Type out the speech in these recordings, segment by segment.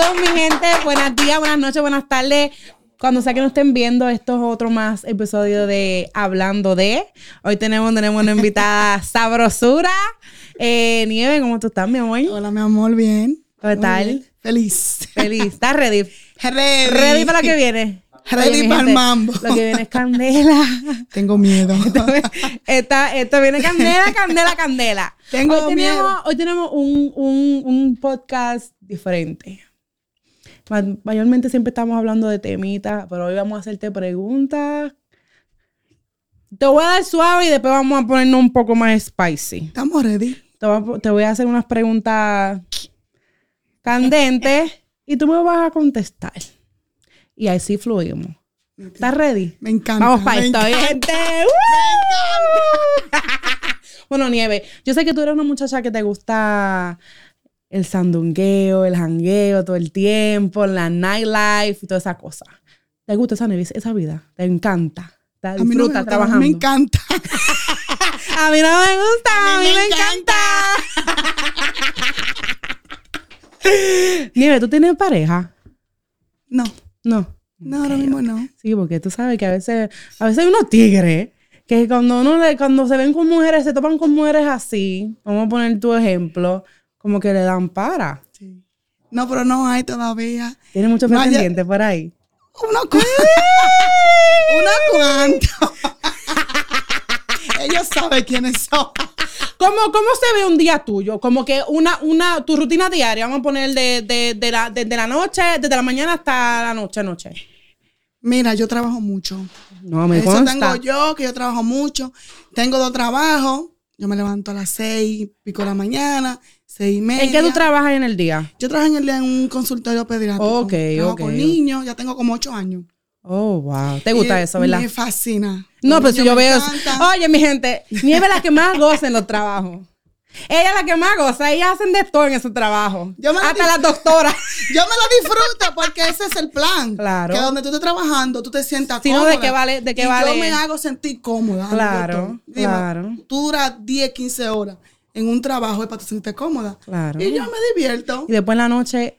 Saludos, mi gente. Buenos días, buenas noches, buenas tardes. Cuando sea que nos estén viendo, esto es otro más episodio de Hablando de. Hoy tenemos, tenemos una invitada sabrosura. Eh, Nieve, ¿cómo tú estás, mi amor? Hola, mi amor, bien. ¿Qué tal? Feliz. Feliz. ¿Estás ready? Ready. ¿Ready para lo que viene? Ready para el mambo. Lo que viene es candela. Tengo miedo. Esta, esto viene candela, candela, candela. Tengo hoy tenemos, miedo. hoy tenemos un, un, un podcast diferente. Ma- Mayormente siempre estamos hablando de temitas, pero hoy vamos a hacerte preguntas. Te voy a dar suave y después vamos a ponernos un poco más spicy. Estamos ready. Te voy a, hacer unas preguntas candentes y tú me vas a contestar. Y así fluimos. ¿Estás ready? Me encanta. Vamos para esto, gente. Bueno, Nieve, yo sé que tú eres una muchacha que te gusta el sandungueo, el jangueo todo el tiempo, la nightlife y toda esa cosa. ¿Te gusta esa, esa vida? ¿Te encanta? ¿Te A mí no me gusta, trabajando? Me encanta. A mí no me gusta, a mí, me, encanta. Nieve, ¿tú tienes pareja? No, No. no, ahora mismo no. Sí, porque tú sabes que a veces, a veces hay unos tigres que cuando uno le- cuando se ven con mujeres, se topan con mujeres así, vamos a poner tu ejemplo, como que le dan para. Sí. No, pero no hay todavía. Tiene muchos pretendientes por ahí. Unos cuantos. Unos cuantos. Ellos saben quiénes son. ¿Cómo, ¿Cómo se ve un día tuyo? Como que una, una, tu rutina diaria, vamos a poner de, de, de la, desde la noche, desde la mañana hasta la noche, noche. Mira, yo trabajo mucho. No, me Eso consta. tengo yo, que yo trabajo mucho. Tengo dos trabajos. Yo me levanto a las seis, pico de la mañana, seis y media. ¿En qué tú trabajas en el día? Yo trabajo en el día en un consultorio pediátrico. Ok, Trabajo con niños, ya tengo como ocho años. Oh, wow. ¿Te gusta Y eso, verdad? Me fascina. No, pero si yo veo. encantan. Oye, mi gente, Nieve es la que más goza en los trabajos. Ella es la que más goza. Ellas hacen de todo en esos trabajos. Yo me Hasta las doctoras. Yo me lo disfruto porque ese es el plan. Claro. Que donde tú estés trabajando, tú te sientas Si no, cómoda. ¿de qué vale- de qué y vale? yo me hago sentir cómoda. Claro. Dime, claro. Tú duras 10, 15 horas en un trabajo es para sentirte cómoda. Claro. Y yo me divierto. Y después en la noche.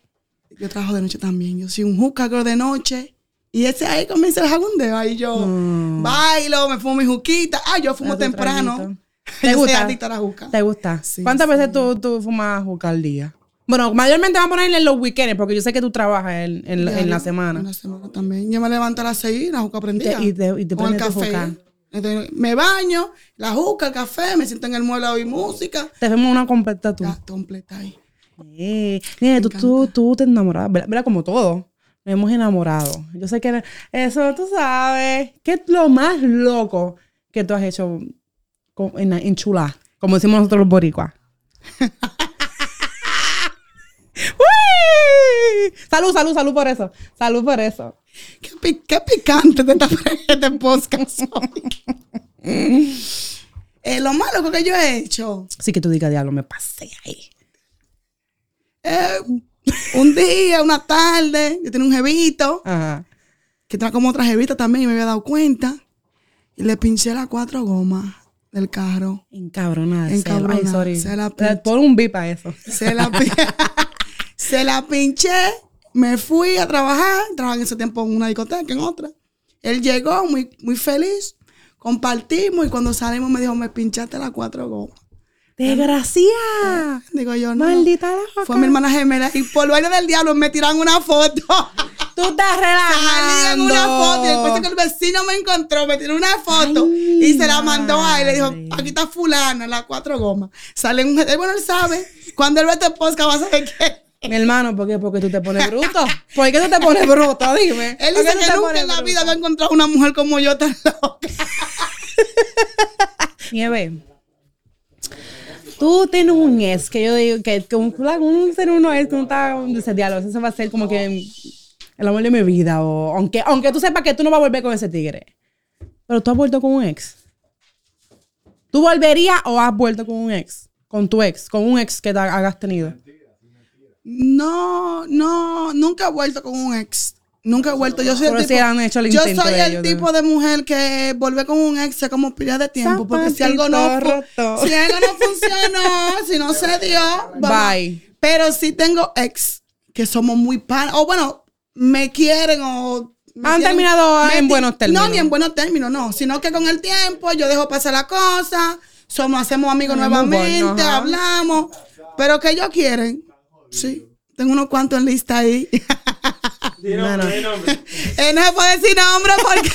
Yo trabajo de noche también. Yo soy un hookah girl de noche. Y ese ahí comienza el jagundeo. Ahí yo Mm. bailo, me fumo mi juquita. Ah, yo fumo temprano. traguito. ¿Te soy gusta? adicta a la juca. ¿Te gusta? Sí, ¿Cuántas sí. veces tú, tú fumas juca al día? Bueno, mayormente vamos a ponerle en los weekends, porque yo sé que tú trabajas en, en la- en la Diario, semana. En la semana también. Yo me levanto a las 6 la juca prendida. Y te- y te con el café. juca. Entonces, me baño, la juca, el café, me siento en el mueble a oír música. Te vemos una completa tú. Completa ahí. Eh, tú, tú, tú te enamoras, ¿verdad? ¿verdad? Como todo. Nos hemos enamorado. Yo sé que eso tú sabes. ¿Qué es lo más loco que tú has hecho con- en, en chula? Como decimos nosotros los boricuas. ¡Uy! Salud, salud, salud por eso. Salud por eso. Qué, qué picante de esta este podcast. Eh, lo loco que yo he hecho, Así que tú digas, diablo, me pasé ahí. eh, un día, una tarde, yo tenía un jevito, Ajá. que trae como otra jevita también, y me había dado cuenta, y le pinché las cuatro gomas del carro. Encabronada. Encabronada, Ay, sorry. se la pinché. Pon un bip a eso. Se la, pi- se la pinché, me fui a trabajar, trabajaba en ese tiempo en una discoteca, en otra. Él llegó muy, muy feliz, compartimos y cuando salimos me dijo, me pinchaste las cuatro gomas. ¡Desgracia! Digo yo, no. Maldita la vaca. Fue mi hermana gemela y por vaina del diablo me tiran una foto. Tú estás Salí relajando. en una foto y después que el vecino me encontró, me tiró una foto Ay, y se la mandó a él. Le dijo, aquí está fulana, las cuatro gomas. Sale un... Bueno, él sabe. Cuando él ve este podcast va a saber que... Mi hermano, ¿por qué? Porque tú te pones bruto. ¿Por qué tú te pones bruto? Dime. Él ¿Por qué dice que nunca en la bruto? vida había encontrado una mujer como yo tan loca. Nieve. Tú tienes un ex que yo digo que, que un, un ser uno es que no está ese diálogo. Eso va a ser como que el amor de mi vida. O, aunque, aunque tú sepas que tú no vas a volver con ese tigre. Pero tú has vuelto con un ex. ¿Tú volverías o has vuelto con un ex? Con tu ex, con un ex que te hagas tenido. No, no, nunca he vuelto con un ex. Nunca he vuelto. Yo soy Pero el tipo, han hecho el yo soy de el ellos, tipo de mujer que volver con un ex es como pila de tiempo. Porque si algo no, roto. si algo no funcionó, si no se dio, vamos. Bye. Pero sí tengo ex que somos muy panas. O bueno, me quieren o. me Han terminado me en buenos términos. No, ni en buenos términos, no. Sino que con el tiempo yo dejo pasar la cosa, somos, hacemos amigos Muy nuevamente, bueno, hablamos. Pero que ellos quieren, sí. Tengo unos cuantos en lista ahí. Di nombre. Eh, no se puede decir nombre porque.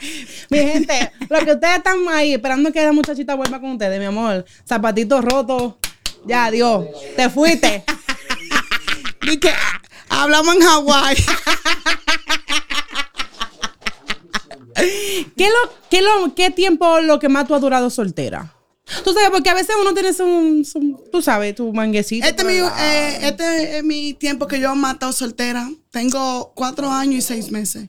Mi gente, lo que ustedes están ahí esperando que la muchachita vuelva con ustedes, mi amor. Zapatitos rotos. Ya, adiós. Te fuiste. Di que hablamos en Hawái. ¿Qué, lo, qué, lo, ¿Qué tiempo lo que más tú has durado soltera? Tú sabes, porque a veces uno tiene su, su- tú sabes, tu manguecito. Este, es mi, eh, este es mi tiempo que yo he matado soltera. Tengo cuatro años y seis meses.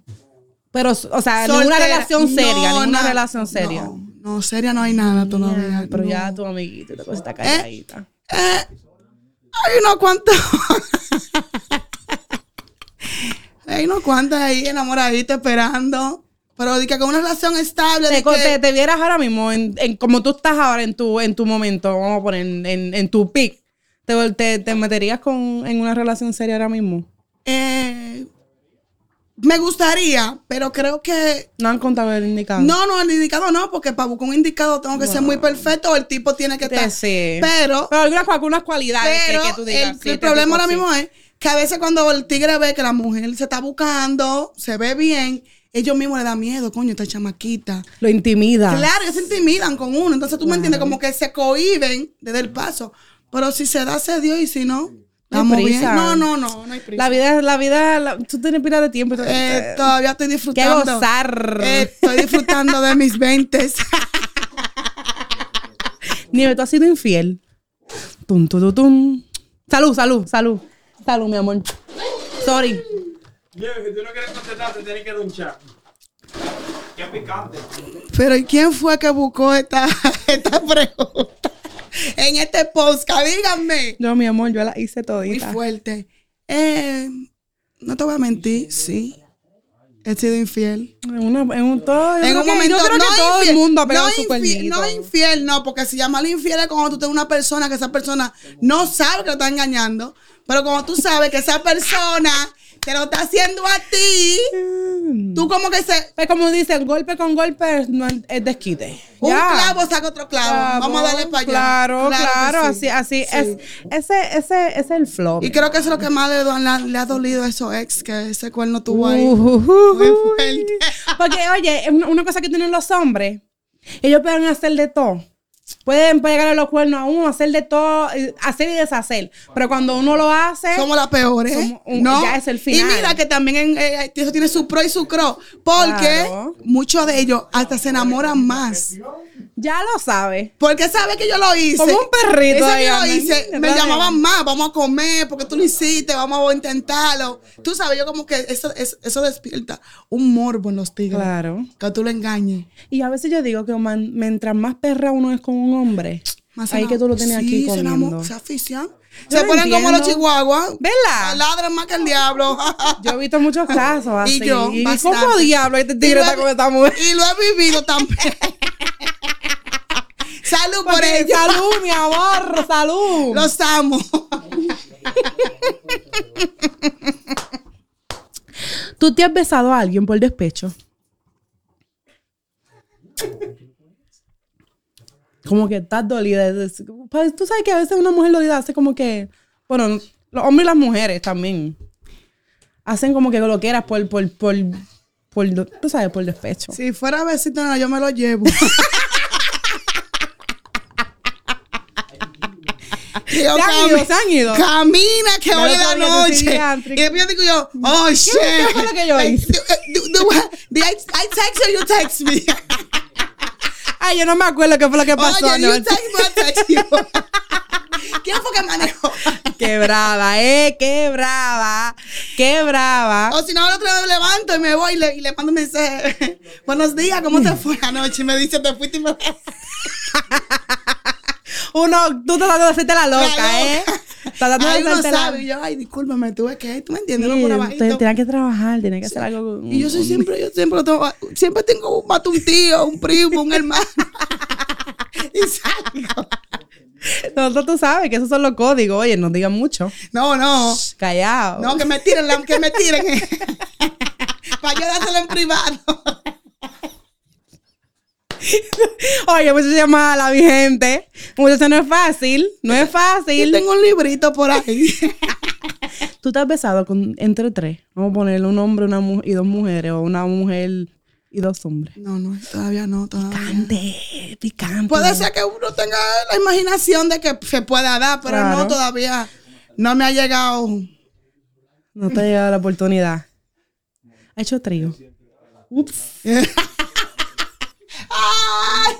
Pero, o sea, Soltera. ninguna relación seria, No, ninguna na- relación seria. No, no, seria no hay nada todavía. Pero no. ya tu amiguito, tu cosita calladita. Eh, hay unos cuantos. hay unos cuantos ahí enamoraditos esperando. Pero de que con una relación estable. Te, de co- que- te, te vieras ahora mismo, en, en como tú estás ahora en tu, en tu momento, vamos a poner, en, en, tu pick, te, te, te meterías con, en una relación seria ahora mismo. eh, me gustaría, pero creo que No han contado el indicado. No, no, el indicado no, porque para buscar un indicado tengo que ser muy perfecto o el tipo tiene que estar. sí. Pero, Pero algunas, algunas cualidades que- pero que, tú digas. el, sí, el este problema ahora mismo es que a veces cuando el tigre ve que la mujer se está buscando, se ve bien, ellos mismos le da miedo, coño, esta chamaquita. Lo intimida. Claro, ellos se intimidan con uno. Entonces tú me entiendes, como que se cohiben desde el paso. Pero si se da, se dio y si no, No estamos bien. prisa. No, no, no, no hay prisa. La vida, la vida, la- tú tienes pila de tiempo. todo- Eh, todavía estoy disfrutando. gozar. Eh, estoy disfrutando de mis 20. Nieve, tú has sido infiel. Tum, tum, tum, tum. Salud, salud, salud. Salud, mi amor. Sorry. Si tú no quieres contestar, te tienes que dunchar. Qué picante. Pero ¿y quién fue que buscó esta, esta pregunta? En este podcast, díganme. No, mi amor, yo la hice Muy todita. fuerte. Eh, no te voy a mentir, sí. He sido infiel. En, una, en un todo. en un que- momento Yo creo no que todo infiel, el mundo ha pegado no su infiel, no infiel, no, porque si llama infiel es cuando tú tienes una persona que esa persona no sabe que lo está engañando, pero como tú sabes que esa persona te lo está haciendo a ti, tú como que se Pues como dicen, golpe con golpe no es es desquite. un Ya. clavo saca otro clavo. Claro, Vamos a darle para allá. Claro, claro, que así, sí. así. Sí. Es, ese, ese, ese es el flow. Y creo que eso es lo que más le, le ha- le ha dolido a esos ex, que ese cuerno tuvo ahí. Ujujuy. Muy fuerte. Porque, oye, es una cosa que tienen los hombres, ellos pueden hacer de todo. Pueden pegarle los cuernos a uno, hacer de todo, eh, hacer y deshacer. Pero cuando uno lo hace, Somos las peores. Somos un- ¿no? ya es el final. Y mira que también en, eh, eso tiene su pro y su cro. Porque Claro. muchos de ellos hasta se enamoran más. Ya lo sabe. Porque sabe que yo lo hice. Como un perrito Ese que lo hice, me llamaban más, vamos a comer, porque tú lo hiciste, vamos a intentarlo. Tú sabes, yo como que eso, eso, despierta un morbo en los tigres. Claro. Que tú lo engañes. Y a veces yo digo que man- mientras más perra uno es con un hombre, Más ahí que tú lo tienes sí, aquí comiendo. se afician. Se ponen como los chihuahuas. ¿Verdad? Ladran más que el diablo. Yo he visto muchos casos así. Y yo, ¿Y bastante. cómo diablo este tigre está con esta mujer? Y lo he vivido también. Salud por ello. Salud, mi amor, salud. Los amo. ¿Tú te has besado a alguien por despecho? Como que estás dolida. Es- pues, Tú sabes que a veces una mujer dolida hace como que. Bueno, los hombres y las mujeres también. Hacen como que lo quieras por, por, por, por, tú sabes, por despecho. Si fuera besito, no, yo me lo llevo. Y yo Se han ido. Camina que hoy es la noche. Y después yo digo yo, oh shit. qué fue lo que yo hice? I, text or you text me? Ay, yo no me acuerdo qué fue lo que pasó. Oye, no. you text me, I text. ¿Quién fue que manejó? Qué brava, eh, qué brava, qué brava. O si no, otro día me levanto y me voy y le, y le mando un mensaje. Buenos días, ¿cómo te fue anoche? Y me dice, te fuiste y me... Uno, tú tratando de hacerte la loca, ¿eh? Tratando de hacerte la. Y yo, ay, discúlpame, tuve que... ¿Tú me entiendes? Sí, que trabajar, tienes que hacer algo. Y yo soy siempre, yo siempre, lo tengo, siempre tengo mato un tío, un primo, un hermano. y salgo. Nosotros tú sabes que esos son los códigos. Oye, no digan mucho. No, no. Callado. No, que me tiren, la- que me tiren. Para yo dárselo en privado. Oye, pues se llama la mi gente. Muchacho, no es fácil. No es fácil. Yo tengo un librito por ahí. Tú te has besado con entre tres. Vamos a ponerle un hombre una mu- y dos mujeres. O una mujer y dos hombres. No, no, todavía no, todavía. Picante, picante. Puede ser que uno tenga la imaginación de que se pueda dar, pero Claro. no todavía. No me ha llegado. No te ha llegado la oportunidad. Ha hecho trío. Ups.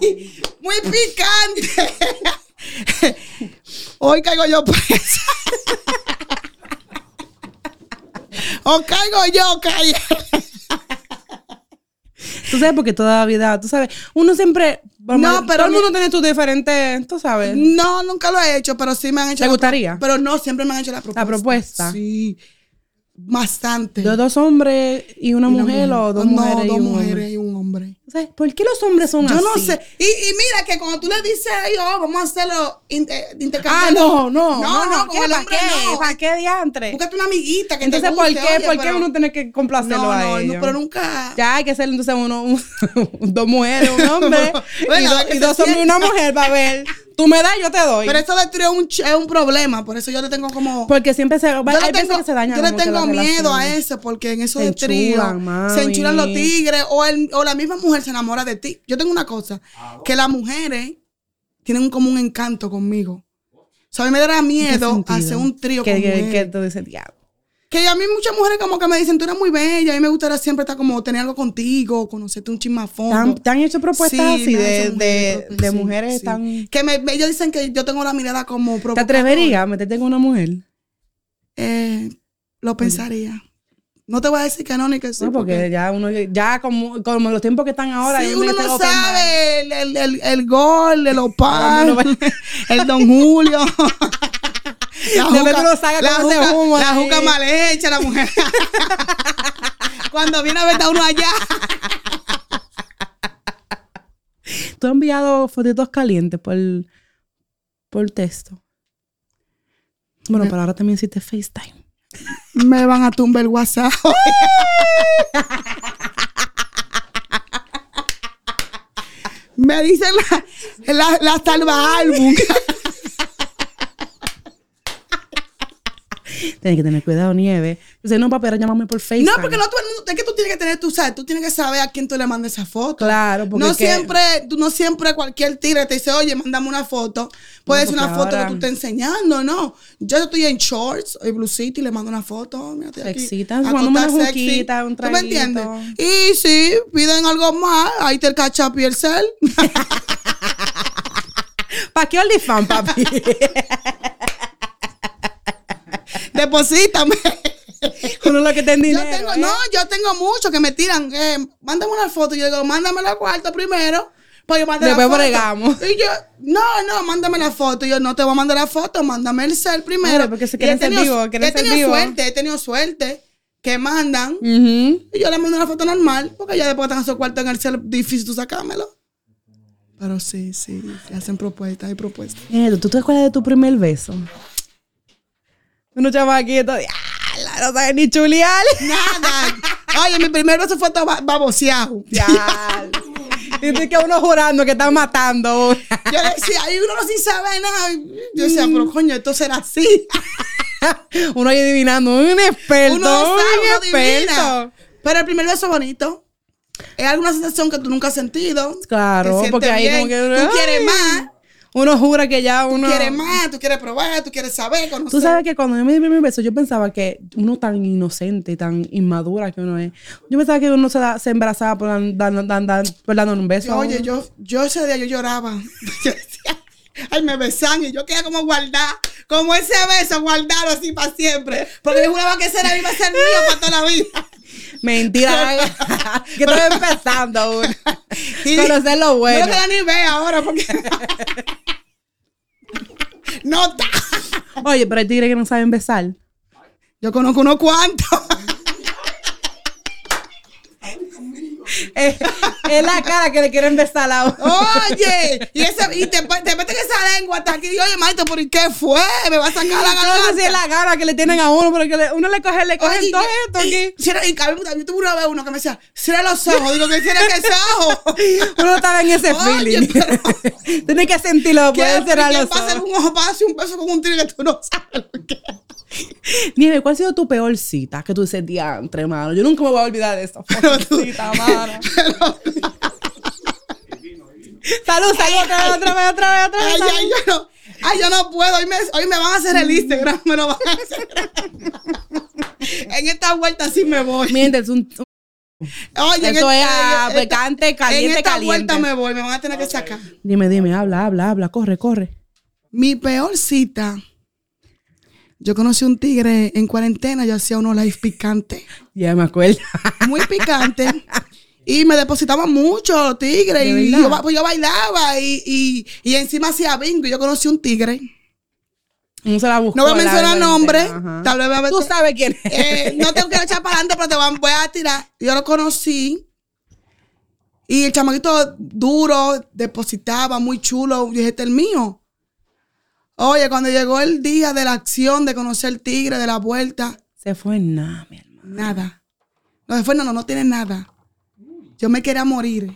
¡Ay! Muy picante. Hoy caigo yo presa. o caigo yo, caigo. Tú sabes porque toda la vida, tú sabes, uno siempre. No, pero Todo el mundo tiene sus diferentes, tú sabes. No, nunca lo he hecho, pero sí me han hecho. ¿Te la- gustaría? Pero no, siempre me han hecho la propuesta. propuesta. Sí. Bastante. De dos hombres y una, Y una mujer, o dos no, mujeres y dos un mujeres y un hombre. O sea, ¿Por qué los hombres son Yo así? no sé. Y, y mira que cuando tú le dices a ellos, oh, vamos a hacerlo inter- Ah, no, no. No, no, con ¿qué, ¿Para qué? no. ¿Para qué diantre? Búscate una amiguita que Entonces, te ¿por guste, qué? oye, ¿Por qué pero- uno tiene que complacerlo No, a no, ellos? no, pero nunca. Ya hay que ser entonces uno, un- dos mujeres, un hombre, Bueno, y, do- qué y dos hombres y una mujer para ver. Tú me das, yo te doy. Pero eso de trío es un, ch- es un problema, por eso yo le tengo como. Porque siempre se, yo le tengo, que se dañan yo le que tengo miedo a eso, porque en eso Se de trío se enchulan los tigres o, el, o la misma mujer se enamora de ti. Yo tengo una cosa, que las mujeres tienen un- como un encanto conmigo. O sea, a mí me dará ¿En qué miedo hacer un trío que, con que, mujeres. que tú dices, diablo. Que a mí muchas mujeres como que me dicen, tú eres muy bella, a mí me gustaría siempre estar como tener algo contigo, conocerte un chisme a ¿Te te han hecho propuestas Sí, así de, de, mujeres, sí, tan... Que me, ellos dicen que yo tengo la mirada como ¿Te provocadora. atreverías a meterte con una mujer? Eh, lo pensaría. No te voy a decir que no ni que sí. no, porque ya uno, ya como, como los tiempos que están ahora... Sí, uno no sabe el, el, el, el gol, el opal, el Don Julio. La Después tú lo sacas la juca- humo la juca mal hecha, la mujer. Cuando viene a ver está uno allá. Tú has enviado fotitos calientes por, por texto. Bueno, pero ahora también hiciste FaceTime. Me van a tumbar el WhatsApp. Me dicen la, la, la salva álbum. Tienes que tener cuidado, Nieve. Dice, no, papi, ahora llámame por FaceTime. No, porque no todo el mundo, es que tú tienes que tener, tú sabes, tú tienes que saber a quién tú le mandas esa foto. Claro, porque no que- siempre, tú no siempre cualquier tigre te dice, oye, mándame una foto. Puede ser una foto ahora- que tú estés enseñando, no. Yo estoy en shorts, en blue city, le mando una foto. Mira, mándame una juquita, un ¿Tú me traguito. entiendes? Y si piden algo más, ahí te el cachap y el cel. ¿Para qué OnlyFans, papi? Deposítame. Uno lo que te en Yo dinero. tengo, ¿eh? no, yo tengo muchos que me tiran, eh, mándame una foto. Yo digo, mándame la cuarta primero. Pues yo mando la Después foto. bregamos. Y yo, no, no, mándame la foto. Y yo no te voy a mandar la foto, mándame el cel primero. Claro, porque se he ser tenido- vivos, quieren He tenido suerte, he tenido suerte que mandan. Y yo le mando una foto normal, porque ya después están esos cuartos en el cel, difícil tú sacármelo. Pero sí, sí, se hacen propuestas, hay propuestas. Eh, ¿Tú te acuerdas de tu primer beso? Uno chamaquito, ¡ah! No sabes ni chulear. Nada. Oye, mi primer beso fue todo ba- baboseado. Ya. Y tú que uno jurando que están matando. Yo le decía, ay, uno no sin saber nada. Yo decía, pero coño, esto será así. uno ahí adivinando, un experto. Uno sabe, un experto. adivina. Pero el primer beso bonito. Es alguna sensación que tú nunca has sentido. Claro, porque ahí bien, como que. Tú quieres más. Uno jura que ya Tú uno. quieres más, tú quieres probar, tú quieres saber, conocer. Tú sabes que cuando yo me di mi primer beso, yo pensaba que uno tan inocente, tan inmadura que uno es. Yo pensaba que uno se, da- se embarazaba por dan- dan- dan- por dándole un beso. Oye, yo, yo ese día yo lloraba. Yo decía, ay, me besan y yo quería como guardar, como ese beso, guardarlo así para siempre. Porque yo juraba que ese era, iba a ser mío para toda la vida. Mentira. que estoy empezando. Y- Conocer lo No bueno. lo queda ni ver ahora porque. Nota. Oye, pero hay tigres que no saben besar. Yo conozco unos cuantos. Eh, Es la cara que le quieren besar a Oye, y, ese, y te, te meten esa lengua hasta aquí. Y, Oye, maestro, ¿por qué fue? Me va a sacar la No sé si es garganta. la cara que le tienen a uno, porque le- uno le coge, le cogen Oye, todo y- esto y- aquí. y cabrón, yo tuve una vez uno que me decía, cierra los ojos. Digo, que cierra que ojos. Uno estaba en ese Oye, feeling. pero- Tienes que sentirlo, ¿Qué? puedes cerrar ¿Quién los ojos. un ojo hacer un beso con un tigre que tú no sabes lo que es? Nieve, ¿cuál ha sido tu peor cita? Que tú dices, diantre, mano. Yo nunca me voy a olvidar de esa cita, mano. Salud, salud, otra vez, otra vez, otra vez, otra vez. Ay, salud. ay, yo no, ay, yo no puedo. Hoy me, hoy me van a hacer el Instagram. Me lo van a hacer. en esta vuelta sí me voy. Miente, es un, Oye, Eso esta- es ah, esta- picante, caliente, En esta caliente. vuelta me voy. Me van a tener que sacar. Dime, dime, habla, habla, habla, corre, corre. Mi peor cita. Yo conocí un tigre en cuarentena. Yo hacía unos live picantes. Ya me acuerdo. Muy picantes. Y me depositaban mucho los tigres. ¿De Y yo, pues yo bailaba. Y, y, y encima hacía bingo. Y yo conocí un tigre. No se la buscó. No voy a mencionar nombre. Ajá. Tal vez me va a Tú sabes quién es. Eh, no tengo que echar para adelante, pero te voy a tirar. Yo lo conocí. Y el chamaquito duro, depositaba, muy chulo. Yo dije, este es el mío. Oye, cuando llegó el día de la acción, de conocer el tigre, de la vuelta, Se fue nada, mi hermano. nada. No, después no, no, no tiene nada. Yo me quería morir.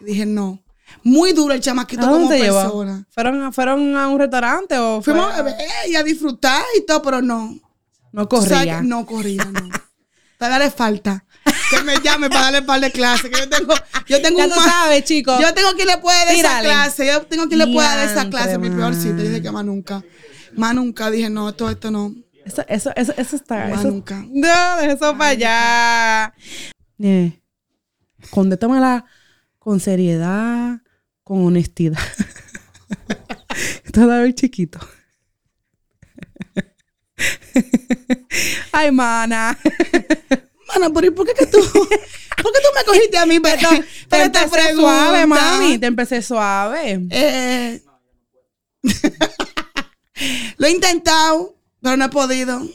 Y dije, no. Muy duro el chamaquito ¿A como te llevó? persona. ¿Fueron, a- ¿Fueron a un restaurante o Fuimos a- beber y a disfrutar y todo, pero no. No corría. No corría, no. Todavía le falta. Que me llame para darle un par de clases. Que yo tengo, yo tengo Ya un tú sabes, chicos. Yo tengo quien le puede dar esa clase. Yo tengo quien le pueda dar esa clase. Mi peor cita. Yo dije que más nunca. Más nunca. Dije, no, esto, esto no. Eso, eso, eso, eso está. Más Eso, nunca. No, eso para allá. Eh, Contétamela con seriedad, con honestidad. Todavía chiquito. Ay, mana. Mano, pero ¿y por qué que tú? ¿Por qué tú me cogiste a mí? Pero, Te pero esta empecé pregunta? suave, mami. Te empecé suave. Eh, lo he intentado, pero no he podido.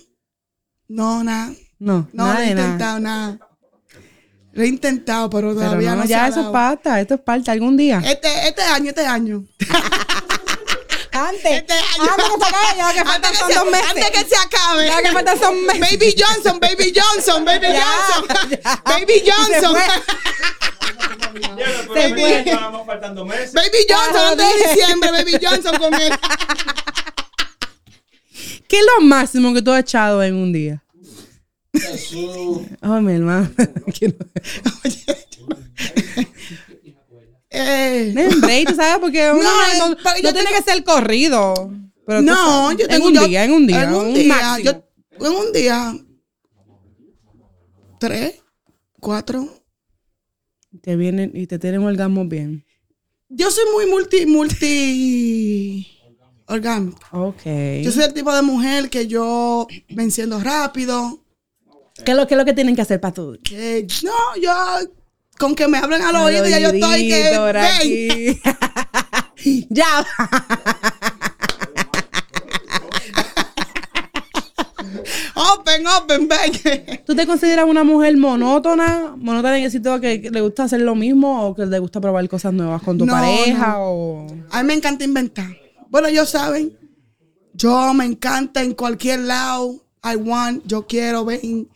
No, nada. No, No, nada lo he nada. intentado, nada. Lo he intentado, pero Pero todavía no, no, se ya ha eso es parte, esto es parte algún día. Este, este año, este año. Antes, Este año. antes que se acabe, ya que faltan Antes son se- dos meses. Antes que se acabe. Ya lo que faltan son meses. Baby Johnson, Baby Johnson, Baby Ya, Johnson. ya. Baby Se Johnson. fue. Ya, Se pero fue. estábamos faltando meses. Baby Johnson, Ah, antes de diciembre, Baby Johnson con él. ¿Qué es lo máximo que tú has echado en un día? Oh, mi hermano. No- Eh, break, ¿tú sabes? Porque uno No, no, eh, no- pero no yo tiene tengo- que ser corrido. Pero no, sabes, yo tengo En un yo- día, en un día. En un un día. Yo, en un día. Tres, cuatro. Te vienen y te tienen orgasmos bien. Yo soy muy multi, multi. Orgánico. Ok. Yo soy el tipo de mujer que yo me enciendo rápido. ¿Qué es lo, qué es lo que tienen que hacer para tú? que no, yo con que me hablen al oído ya yo estoy que ven. ya. Open, open, ven. ¿Tú te consideras una mujer monótona? ¿Monótona en el sentido que que le gusta hacer lo mismo o que le gusta probar cosas nuevas con tu No, pareja? no. O... A mí me encanta inventar. Bueno, ellos saben, yo me encanta en cualquier lado. I want, yo quiero, ven.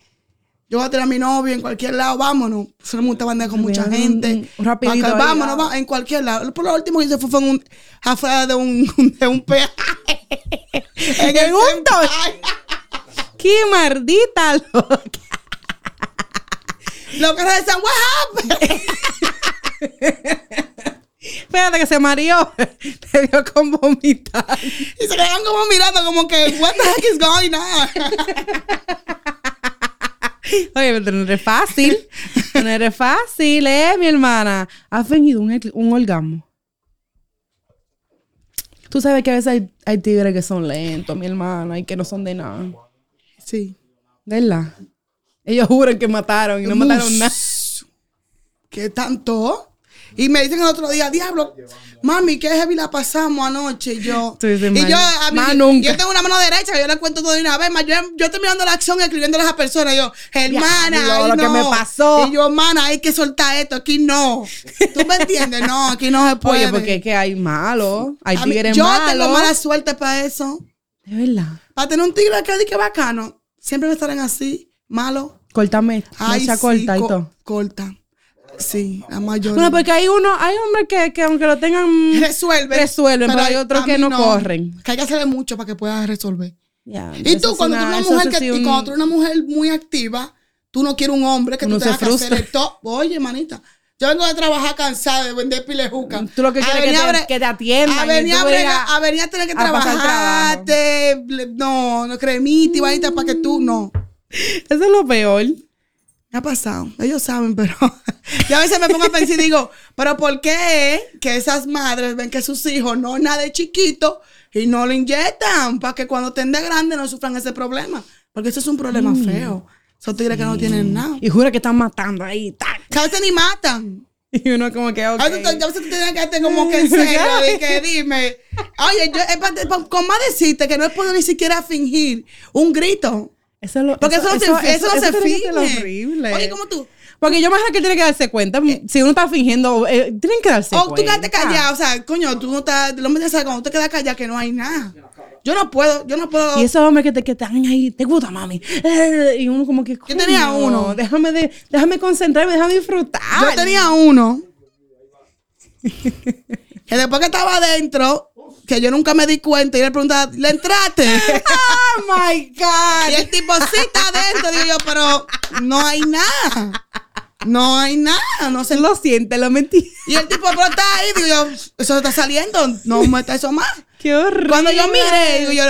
Yo voy a tener a mi novio en cualquier lado, vámonos. Solo me gusta andar con mucha gente. rapidito Acá, vámonos, va, en cualquier lado. Por lo último que hice fue, fue en un, afuera de un, de un peaje. en ¿En un centro. Dodge? ¡Qué maldita loca! Lo que decían, what happened? Espérate que se mareó. Te dio con vomitar. Y se quedaban como mirando, como que, what the heck is going on? Oye, pero no eres fácil. No eres fácil, eh, mi hermana. Has venido un, un orgasmo. Tú sabes que a veces hay, hay tigres que son lentos, mi hermana, y que no son de nada. Sí. ¿Verdad? Ellos juran que mataron y no mataron nada. ¿Qué tanto? Y me dicen el otro día, diablo, mami, qué heavy la pasamos anoche. Y yo, y "Man, yo, a mí, más nunca". yo tengo una mano derecha, que yo le cuento todo de una vez, más yo, yo estoy mirando la acción escribiéndole a esa persona. Y yo, hermana, Diablo, ay, lo que no. me pasó. Y yo, hermana, hay que soltar esto, aquí no. ¿Tú me entiendes? No, aquí no se puede. Oye, porque es que hay malos, hay A mí- tigres yo malos. tengo mala suerte para eso. De verdad. Para tener un tigre que que bacano, siempre me estarán así, malo. Córtame, Ay, sí, corta y co- todo. Corta. Sí, la mayoría. Bueno, porque hay uno, hay hombres que, que aunque lo tengan resuelven. resuelven, pero hay otros a que no corren. Que hay que hacerle mucho para que puedas resolver. Ya, Y tú, cuando tú una- eres eso una mujer que, un- cuando tú eres una mujer muy activa, tú no quieres un hombre que Uno tú tengas que frustra. hacerle todo. Oye, manita. Yo vengo de trabajar cansada de vender pilejuca. Tú lo que quieres es que te- que te atiendan A venir tú a, a a tener que a pasar trabajar. trabajo. no, no cremita y vainita para que tú no. Eso es lo peor. Ha pasado. Ellos saben, pero yo a veces me pongo a pensar y digo, pero ¿por qué que esas madres ven que sus hijos no nada de chiquito y no le inyectan para que cuando estén de grande no sufran ese problema? Porque eso es un problema Mm. feo. Esos tigres que no tienen nada. Y jura que están matando ahí. Que a veces ni matan. Y uno como que, ok. A veces, a veces tú tienes que darte como que en serio, de que dime. Oye, yo, es con más decirte que no he podido ni siquiera fingir un grito. Eso es lo- Porque eso, no se, eso, no se finge. horrible. Oye, como tú. Porque yo me imagino que tiene que darse cuenta. Si uno está fingiendo, eh, tienen que darse O cuenta. tú quedaste callado, o sea, coño, tú no estás, el hombre ya sabe cuando te quedas callado que no hay nada. Yo no puedo, yo no puedo. Y esos hombres que te, que están ahí, te gusta, mami. Eh, y uno como que. Yo tenía uno. Déjame, de, déjame concentrarme, déjame disfrutar. Yo tenía uno que después que estaba adentro, que yo nunca me di cuenta y le preguntaba, ¿le entraste? ¡Oh, my y God! el tipo sí está adentro, digo yo, pero no hay nada. No hay nada, no sé. Lo siente, lo mentí. Y el tipo, pero está ahí, digo yo, eso está saliendo, no meta eso más. ¡Qué horrible! Cuando yo mire, digo yo,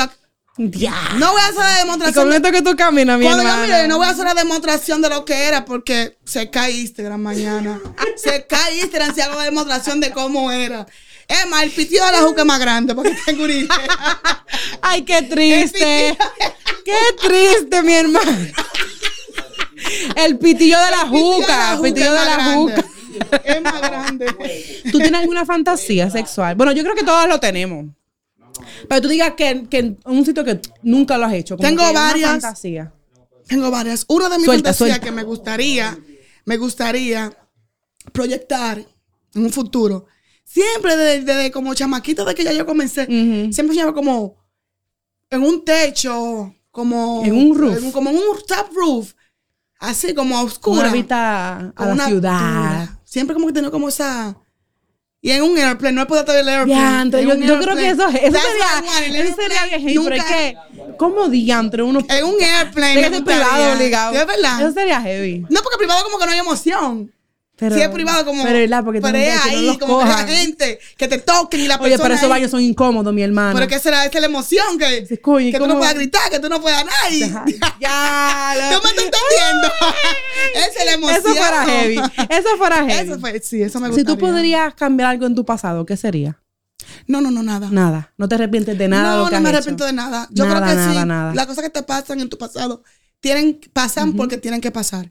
Ya. no voy a hacer la Y demostración. con esto que tú caminas, mi Cuando yo hermana. mire, no voy a hacer la demostración de lo que era porque se cae Instagram mañana. se cae Instagram si hago la demostración de cómo era. Es más, el pitido de la juca es más grande porque tengo idea. Ay, qué triste. Qué triste, mi hermano. El pitillo de la juca. El pitillo de la juca. Es más grande. ¿Tú tienes alguna fantasía sexual? Bueno, yo creo que todos lo tenemos. Pero tú digas que, que en un sitio que nunca lo has hecho. como Tengo que una varias. fantasía. Tengo varias. Una de mis Suelta, fantasías suelta. que me gustaría, me gustaría proyectar en un futuro. Siempre desde, desde como chamaquita de que ya yo comencé, Ujú. siempre soñaba como en un techo, como En un roof. como en un top roof, así como a oscura. Una vista a la una ciudad. Siempre como que tenía como esa y en un airplane, no he podido el airplane. Diantre, yo, creo que eso, eso sería, el eso sería bien heavy, pero es Nunca- que, ¿cómo diantre uno? en un airplane. Ser privado obligado. Es verdad. Eso sería heavy. No, porque privado como que no hay emoción. Pero, si es privado como... Pero, ¿verdad? Porque pero no es no ahí, como que la cojan. gente, que te toquen y la Oye, persona pero esos baños son incómodos, mi hermano. Pero que será, esa es la emoción, que, Sí, coño, que tú no puedas gritar, que tú no puedas nada. y- ya, lo- ¿Tú me estás entendiendo? esa es la emoción. Eso fuera heavy. Eso fuera heavy. Eso fue, sí, eso me si tú podrías cambiar algo en tu pasado, ¿qué sería? No, no, no, nada. Nada. No te arrepientes de nada de no, lo que no has me hecho? arrepiento de nada. Yo Nada, creo que nada, sí. nada. Las cosas que te pasan en tu pasado tienen, pasan porque tienen que pasar.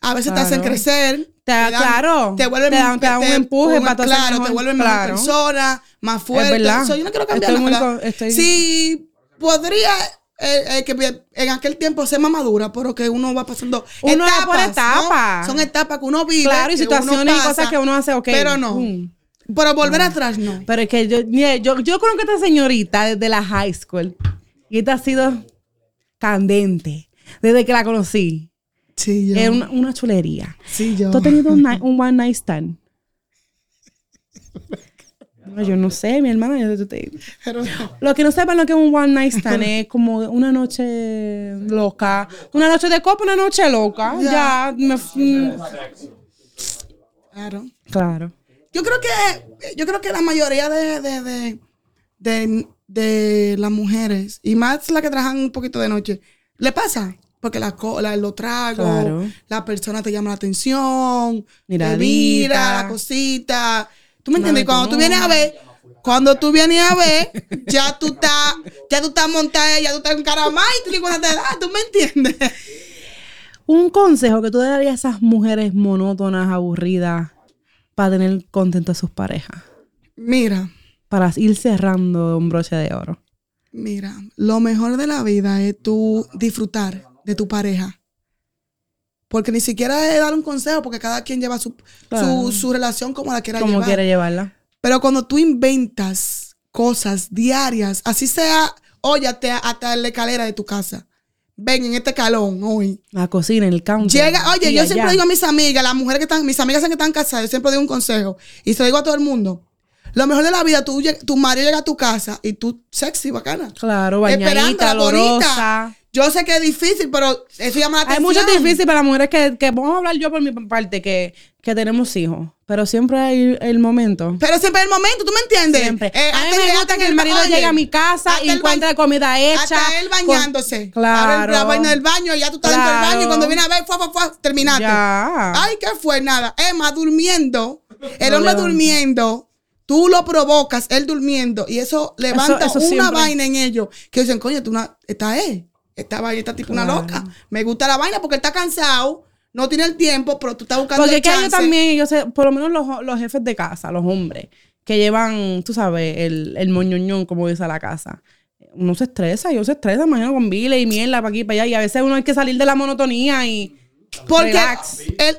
A veces te hacen crecer. Te da- claro. Te vuelven Te dan- te dan un empuje para hacer Claro, mejor. te vuelven Claro. mejor persona, más fuerte. verdad. So, yo no quiero cambiar Estoy nada. estoy- Sí, podría eh, eh, que en aquel tiempo ser más madura, pero que uno va pasando Uno va etapas. por ¿no? etapas. Son etapas que uno vive. Claro, y situaciones y cosas que uno hace, ok. Pero no. Mm. Pero volver atrás no. Pero es que yo, yo, yo conozco a esta señorita desde la high school. Y esta ha sido candente desde que la conocí. Sí, yo. Es una, una chulería. Sí, yo. ¿Tú has tenido un, one night stand? No, yo no sé, mi hermana. yo- te- Pero no. Los que no sepan lo que es un one night stand es como una noche loca. Una noche de copa, una noche loca. Ya. Ya. me f- mm, Claro. claro. Yo creo que, yo creo que la mayoría de, de, de, de, de las mujeres, y más las que trabajan un poquito de noche, le pasa. Porque la, lo trago, Claro. la persona te llama la atención, te Miradita. mira, la cosita. ¿Tú me entiendes? Cuando tú tú vienes a ver, cuando tú vienes a ver, ya tú estás, ya tú estás montada, ya tú estás en caramá y tú cuenta te da, ¿tú me entiendes? Un consejo que tú le darías a esas mujeres monótonas, aburridas, para tener contento a sus parejas? Mira, Para ir cerrando un broche de oro. mira, lo mejor de la vida es tú disfrutar de tu pareja. Porque ni siquiera es dar un consejo, porque cada quien lleva su, Claro. su, su relación como la quiera Como llevar. quiere llevarla. Pero cuando tú inventas cosas diarias, así sea, oye, hasta, hasta la escalera de tu casa. Ven en este calón hoy. La cocina, en el counter. Llega, oye, yo allá. siempre digo a mis amigas, las mujeres que están, mis amigas que están casadas, yo siempre digo un consejo. Y se lo digo a todo el mundo. Lo mejor de la vida, tú, tu marido llega a tu casa y tú sexy, bacana. Claro, bañadita, bonita. Yo sé que es difícil, pero eso llama la Hay atención. mucho difícil para las mujeres que, que vamos a hablar yo por mi parte, que, que tenemos hijos. Pero siempre hay el momento. Pero siempre es el momento, ¿tú me entiendes? Siempre. Eh, a mí me que- gusta que el marido oye, llegue a mi casa y encuentre comida hecha. Hasta él con- bañándose. Claro. Abre la vaina del baño y ya tú estás dentro del baño y cuando viene a ver, fue, fue, fue, terminaste. Ya. Ay, ¿qué fue? Nada. Emma durmiendo. El hombre durmiendo. Tú lo provocas, él durmiendo. Y eso levanta eso una siempre. vaina en ellos. Que dicen, coño, tú una, esta es. Esta vaina, esta tipo una Claro. loca. Me gusta la vaina porque él está cansado. No tiene el tiempo, pero tú estás buscando Porque el es que chance. también, ellos se- por lo menos los, los jefes de casa, los hombres, que llevan, tú sabes, el, el moñoñón, como dice a la casa. Uno se estresa, yo se estresa mañana con vile y mierda para aquí y para allá. Y a veces uno hay que salir de la monotonía y. Porque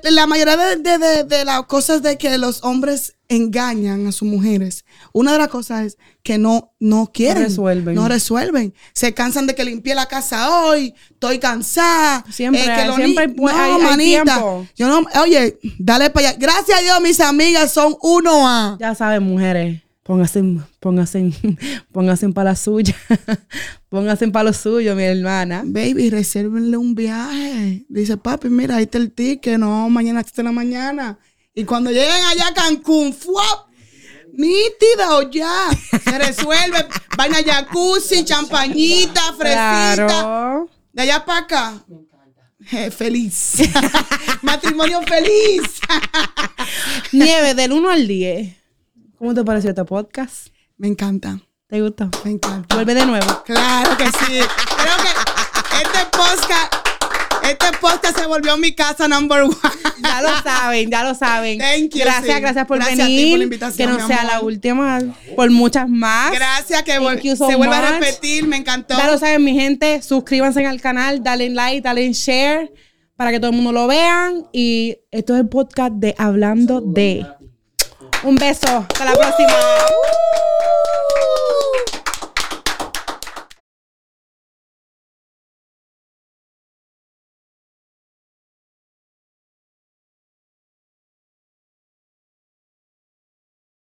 el- la mayoría de, de- de- de las cosas de que los hombres engañan a sus mujeres, una de las cosas es que no, no quieren. resuelven. No resuelven. Se cansan de que limpié la casa hoy, estoy cansada. Siempre eh, que siempre ni- hay- tiempo. Yo no, oye, dale para allá. Gracias a Dios, mis amigas son uno a. Ya saben, mujeres, pónganse, pónganse, pónganse para la suya. pónganse para lo suyo, mi hermana. Baby, resérvenle un viaje. Dice, papi, mira, ahí está el ticket. No, mañana hasta la mañana. Y cuando lleguen allá a Cancún, ¡fuap! Nítido, ya. Se resuelve. Vaina jacuzzi, champañita, fresita. Claro. De allá para acá. Eh, feliz. Matrimonio feliz. Nieve, del 1 al 10. ¿Cómo te pareció este podcast? Me encanta, ¿Te gustó? me encanta. Vuelve de nuevo. Claro que sí. Creo que este podcast, este podcast se volvió mi casa number one. Ya lo saben, ya lo saben. Thank you, gracias, sí. gracias por Gracias a ti venir. por la invitación, que no sea amor. la última, por muchas más. Gracias que so se vuelva a repetir, me encantó. Ya lo saben, mi gente. Suscríbanse al canal, dale like, dale share para que todo el mundo lo vean. Y esto es el podcast de Hablando de. Un beso. Hasta la próxima.